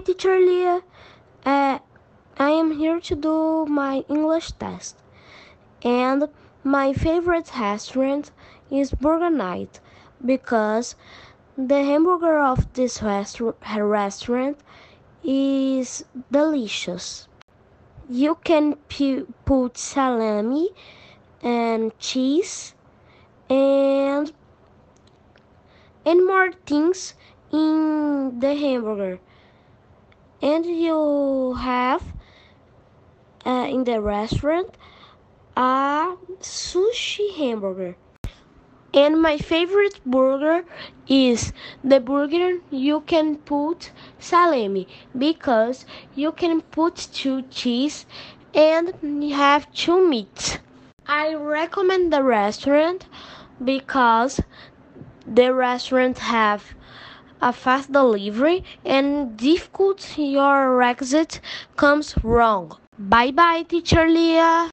teacher Leah. Uh, I am here to do my English test. And my favorite restaurant is Burger Night because the hamburger of this restaur- restaurant is delicious. You can pu- put salami and cheese and and more things in the hamburger. And you have uh, in the restaurant a sushi hamburger. And my favorite burger is the burger you can put salami because you can put two cheese and you have two meats. I recommend the restaurant because the restaurant have a fast delivery and difficult your exit comes wrong. Bye bye teacher Leah.